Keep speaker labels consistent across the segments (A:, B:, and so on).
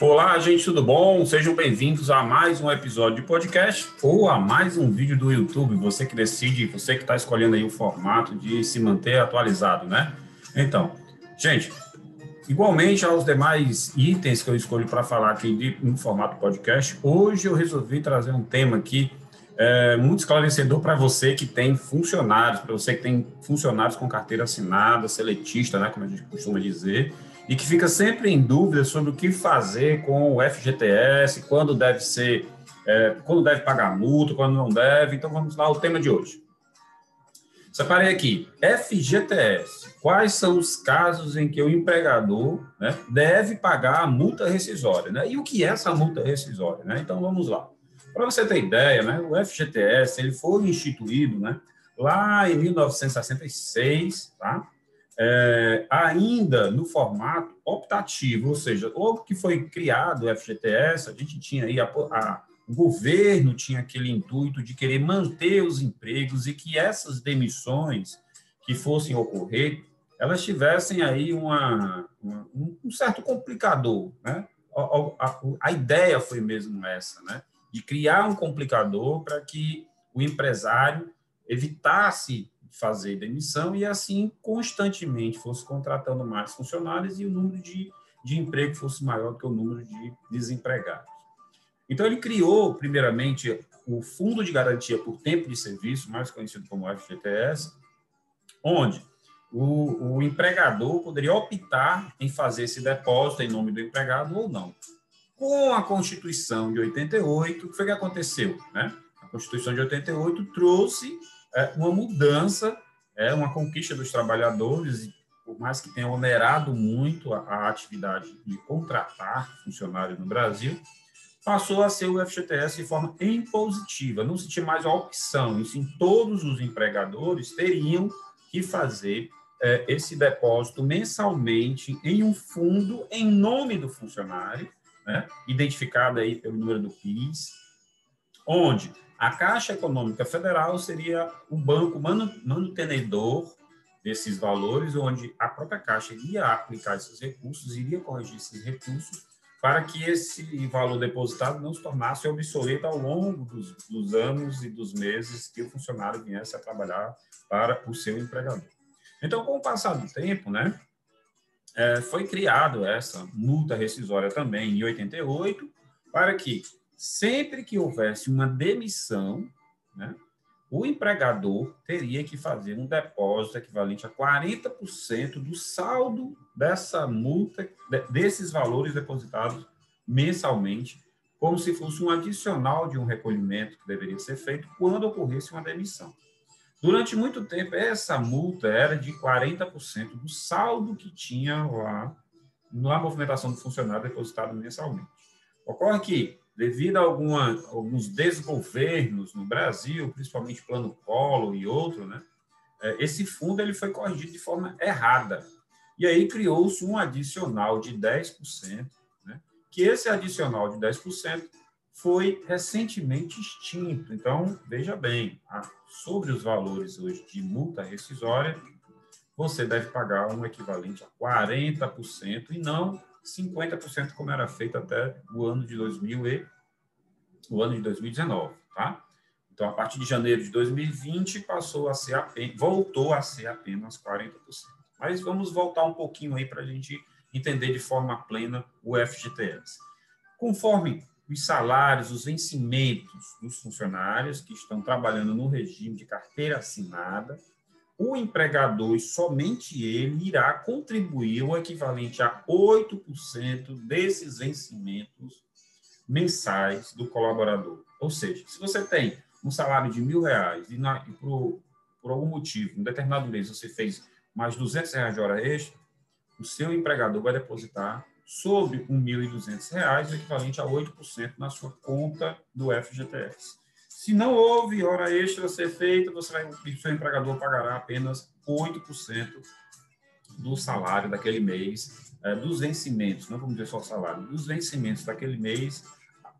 A: Olá, gente, tudo bom? Sejam bem-vindos a mais um episódio de podcast ou a mais um vídeo do YouTube. Você que decide, você que está escolhendo aí o formato de se manter atualizado, né? Então, gente, igualmente aos demais itens que eu escolho para falar aqui de, no formato podcast, hoje eu resolvi trazer um tema aqui é, muito esclarecedor para você que tem funcionários, para você que tem funcionários com carteira assinada, seletista, né, como a gente costuma dizer, e que fica sempre em dúvida sobre o que fazer com o FGTS, quando deve ser, é, quando deve pagar multa, quando não deve. Então vamos lá, o tema de hoje. Separei aqui, FGTS. Quais são os casos em que o empregador né, deve pagar a multa rescisória? Né? E o que é essa multa rescisória? Né? Então vamos lá. Para você ter ideia, né, o FGTS ele foi instituído né, lá em 1966, tá? É, ainda no formato optativo, ou seja, logo que foi criado o FGTS, a gente tinha aí, a, a, o governo tinha aquele intuito de querer manter os empregos e que essas demissões que fossem ocorrer, elas tivessem aí uma, uma um certo complicador, né? A, a, a, ideia foi mesmo essa, né? de criar um complicador para que o empresário evitasse fazer demissão e assim constantemente fosse contratando mais funcionários e o número de, de emprego fosse maior do que o número de desempregados. Então ele criou primeiramente o Fundo de Garantia por Tempo de Serviço, mais conhecido como FGTS, onde o, o empregador poderia optar em fazer esse depósito em nome do empregado ou não. Com a Constituição de 88, o que foi que aconteceu? Né? A Constituição de 88 trouxe é, uma mudança, é, uma conquista dos trabalhadores, por mais que tenha onerado muito a, a atividade de contratar funcionários no Brasil, passou a ser o FGTS de forma impositiva, não se tinha mais a opção, e sim todos os empregadores teriam que fazer é, esse depósito mensalmente em um fundo em nome do funcionário, né, identificada aí pelo número do PIS, onde a Caixa Econômica Federal seria o banco manutenedor desses valores, onde a própria Caixa iria aplicar esses recursos, iria corrigir esses recursos, para que esse valor depositado não se tornasse obsoleto ao longo dos, dos anos e dos meses que o funcionário viesse a trabalhar para o seu empregador. Então, com o passar do tempo, né, é, foi criado essa multa rescisória também em 88, para que sempre que houvesse uma demissão, né, o empregador teria que fazer um depósito equivalente a 40% do saldo dessa multa, desses valores depositados mensalmente, como se fosse um adicional de um recolhimento que deveria ser feito quando ocorresse uma demissão. Durante muito tempo, essa multa era de 40% do saldo que tinha lá na movimentação do funcionário depositado mensalmente. Ocorre que, devido a alguma, alguns desgovernos no Brasil, principalmente Plano Collor e outro, né, é, esse fundo ele foi corrigido de forma errada. E aí criou-se um adicional de 10%, né, que esse adicional de 10% foi recentemente extinto. Então, veja bem, sobre os valores hoje de multa rescisória, você deve pagar um equivalente a 40% e não 50% como era feito até o ano de 2000 e o ano de 2019, tá? Então, a partir de janeiro de 2020 passou a ser apenas, voltou a ser apenas 40%. Mas vamos voltar um pouquinho aí para a gente entender de forma plena o FGTS. Conforme os salários, os vencimentos dos funcionários que estão trabalhando no regime de carteira assinada, o empregador e somente ele irá contribuir o equivalente a 8% desses vencimentos mensais do colaborador. Ou seja, se você tem um salário de mil reais e, na, e por, por algum motivo, em determinado mês, você fez mais 200 reais de hora extra, o seu empregador vai depositar sobre R$ 1.200, o equivalente a 8% na sua conta do FGTS. Se não houve hora extra a ser feita, você vai, seu empregador pagará apenas 8% do salário daquele mês, é, dos vencimentos, não vamos dizer só salário, dos vencimentos daquele mês,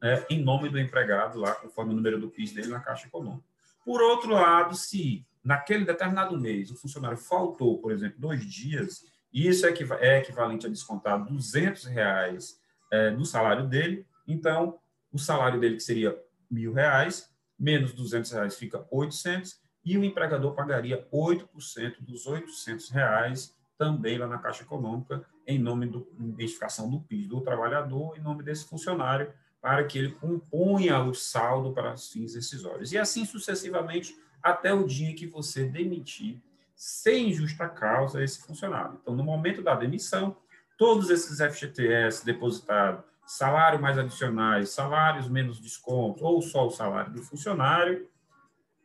A: é, em nome do empregado, lá conforme o número do PIS dele na Caixa Econômica. Por outro lado, se naquele determinado mês o funcionário faltou, por exemplo, dois dias, isso é, é equivalente a descontar 200 reais é, do salário dele. Então, o salário dele que seria mil reais, menos 200 reais fica 800, e o empregador pagaria 8% dos 800 reais também lá na Caixa Econômica, em nome da identificação do PIS do trabalhador, em nome desse funcionário, para que ele componha o saldo para os fins decisórios. E assim sucessivamente, até o dia que você demitir, sem justa causa, esse funcionário. Então, no momento da demissão, todos esses FGTS depositados, salário mais adicionais, salários menos desconto, ou só o salário do funcionário,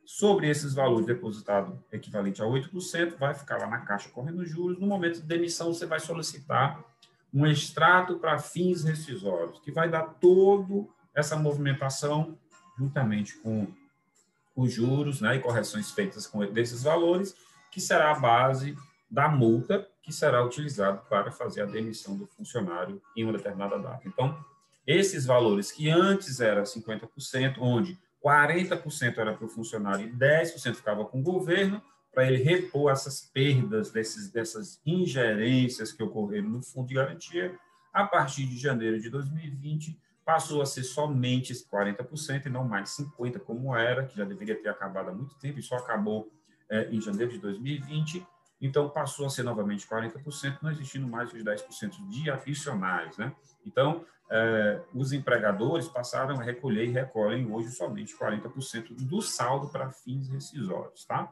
A: sobre esses valores depositados equivalente a 8%, vai ficar lá na caixa correndo juros. No momento de demissão, você vai solicitar um extrato para fins rescisórios, que vai dar toda essa movimentação juntamente com os juros né, e correções feitas com desses valores, que será a base da multa que será utilizado para fazer a demissão do funcionário em uma determinada data. Então, esses valores que antes eram 50%, onde 40% era para o funcionário e 10% ficava com o governo, para ele repor essas perdas desses, dessas ingerências que ocorreram no Fundo de Garantia, a partir de janeiro de 2020, passou a ser somente 40% e não mais 50% como era, que já deveria ter acabado há muito tempo e só acabou é, em janeiro de 2020. Então, passou a ser novamente 40%, não existindo mais os 10% de adicionais. Né? Então, é, os empregadores passaram a recolher e recolhem hoje somente 40% do saldo para fins rescisórios. Tá?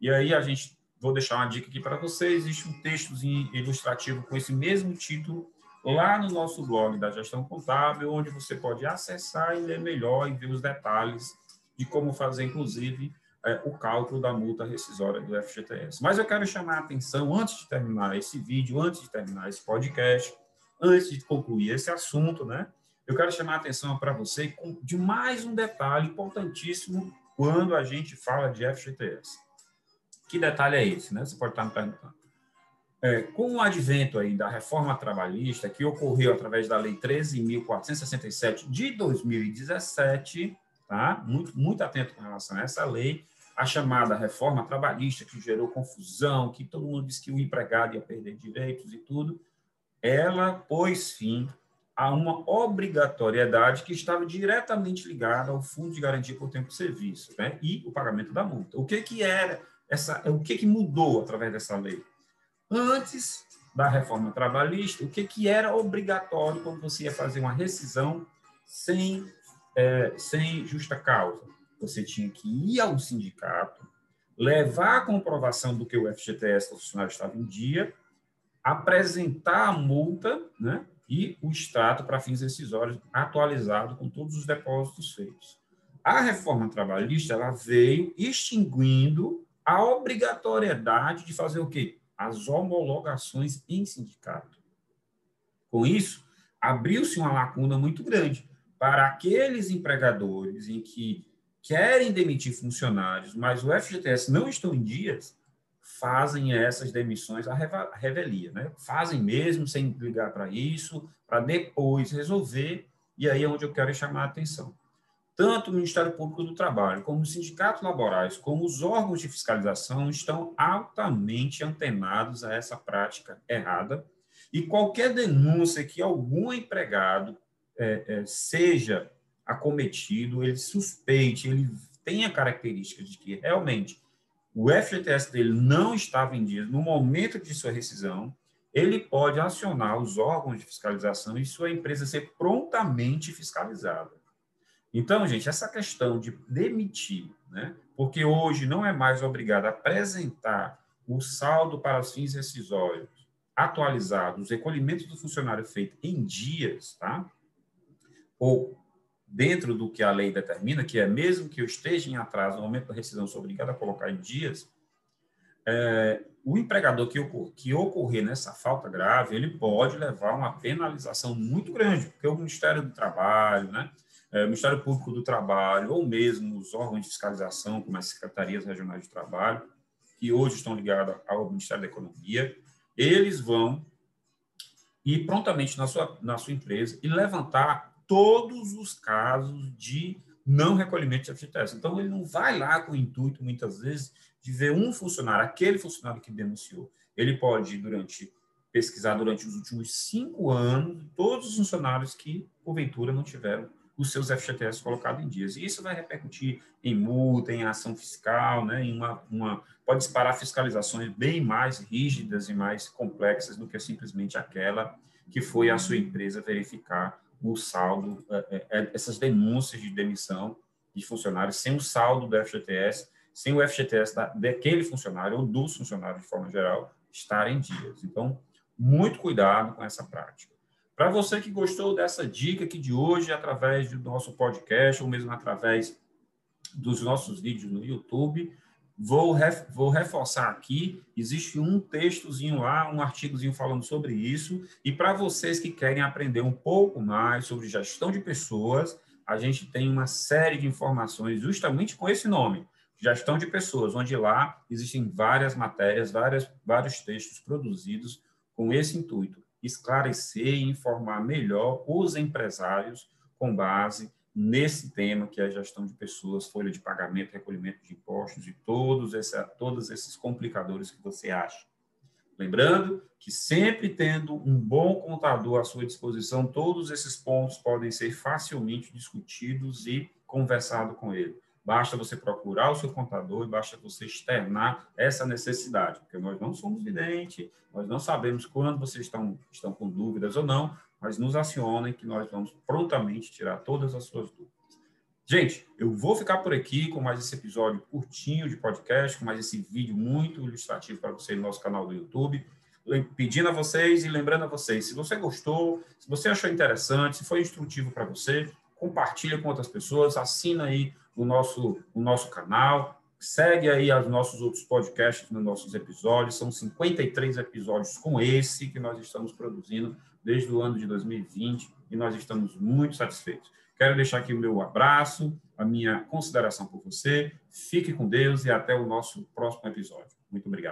A: E aí, a gente, vou deixar uma dica aqui para vocês, existe um texto ilustrativo com esse mesmo título lá no nosso blog da Gestão Contábil, onde você pode acessar e ler melhor e ver os detalhes de como fazer, inclusive, é, o cálculo da multa rescisória do FGTS. Mas eu quero chamar a atenção, antes de terminar esse vídeo, antes de terminar esse podcast, antes de concluir esse assunto, né? Eu quero chamar a atenção para você de mais um detalhe importantíssimo quando a gente fala de FGTS. Que detalhe é esse, né? Você pode estar me perguntando. É, com o advento aí da reforma trabalhista, que ocorreu através da Lei 13.467 de 2017, tá? Muito, muito atento com relação a essa lei, a chamada reforma trabalhista, que gerou confusão, que todo mundo disse que o empregado ia perder direitos e tudo, ela pôs fim a uma obrigatoriedade que estava diretamente ligada ao Fundo de Garantia por Tempo de Serviço né? e o pagamento da multa. O que, que era essa, o que, que mudou através dessa lei? Antes da reforma trabalhista, o que, que era obrigatório quando você ia fazer uma rescisão sem, é, sem justa causa? você tinha que ir ao sindicato, levar a comprovação do que o FGTS do funcionário estava em dia, apresentar a multa né, e o extrato para fins decisórios atualizado com todos os depósitos feitos. A reforma trabalhista ela veio extinguindo a obrigatoriedade de fazer o quê? As homologações em sindicato. Com isso, abriu-se uma lacuna muito grande para aqueles empregadores em que querem demitir funcionários, mas o FGTS não estão em dias, fazem essas demissões à revelia, né? Fazem mesmo sem ligar para isso, para depois resolver, e aí é onde eu quero chamar a atenção. Tanto o Ministério Público do Trabalho, como os sindicatos laborais, como os órgãos de fiscalização estão altamente antenados a essa prática errada, e qualquer denúncia que algum empregado é, é, seja acometido, ele suspeite, ele tem a característica de que realmente o FGTS dele não estava em dia no momento de sua rescisão, ele pode acionar os órgãos de fiscalização e sua empresa ser prontamente fiscalizada. Então, gente, essa questão de demitir, né, porque hoje não é mais obrigado a apresentar o saldo para os fins rescisórios atualizados, os recolhimentos do funcionário feito em dias, tá? Ou dentro do que a lei determina, que é mesmo que eu esteja em atraso no momento da rescisão, sou obrigado a colocar em dias, é, o empregador que, ocor que ocorrer nessa falta grave, ele pode levar uma penalização muito grande, porque o Ministério do Trabalho, né, é, o Ministério Público do Trabalho, ou mesmo os órgãos de fiscalização, como as secretarias regionais de trabalho, que hoje estão ligados ao Ministério da Economia, eles vão ir prontamente na sua, na sua empresa e levantar todos os casos de não recolhimento de FGTS. Então, ele não vai lá com o intuito, muitas vezes, de ver um funcionário, aquele funcionário que denunciou. Ele pode, durante pesquisar durante os últimos cinco anos todos os funcionários que, porventura, não tiveram os seus FGTS colocados em dias. E isso vai repercutir em multa, em ação fiscal, né, em uma, uma, pode disparar fiscalizações bem mais rígidas e mais complexas do que simplesmente aquela que foi a sua empresa verificar o saldo, é, é, é, essas denúncias de demissão de funcionários sem o saldo do FGTS, sem o FGTS da, daquele funcionário ou dos funcionários de forma geral estar em dias. Então, muito cuidado com essa prática. Para você que gostou dessa dica aqui de hoje, através do nosso podcast, ou mesmo através dos nossos vídeos no YouTube, vou, ref, vou reforçar aqui: existe um textozinho lá, um artigozinho falando sobre isso. E para vocês que querem aprender um pouco mais sobre gestão de pessoas, a gente tem uma série de informações justamente com esse nome. Gestão de pessoas, onde lá existem várias matérias, várias, vários textos produzidos com esse intuito esclarecer e informar melhor os empresários com base nesse tema que é a gestão de pessoas, folha de pagamento, recolhimento de impostos e todos, esse, todos esses complicadores que você acha. Lembrando que sempre tendo um bom contador à sua disposição, todos esses pontos podem ser facilmente discutidos e conversado com ele. Basta você procurar o seu contador e basta você externar essa necessidade, porque nós não somos videntes, nós não sabemos quando vocês estão, estão com dúvidas ou não, mas nos acionem que nós vamos prontamente tirar todas as suas dúvidas. Gente, eu vou ficar por aqui com mais esse episódio curtinho de podcast, com mais esse vídeo muito ilustrativo para você no nosso canal do YouTube. Pedindo a vocês e lembrando a vocês, se você gostou, se você achou interessante, se foi instrutivo para você, compartilha com outras pessoas, assina aí o nosso, o nosso canal, segue aí os nossos outros podcasts nos nossos episódios, são 53 episódios com esse que nós estamos produzindo desde o ano de 2020 e nós estamos muito satisfeitos. Quero deixar aqui o meu abraço, a minha consideração por você. Fique com Deus e até o nosso próximo episódio. Muito obrigado.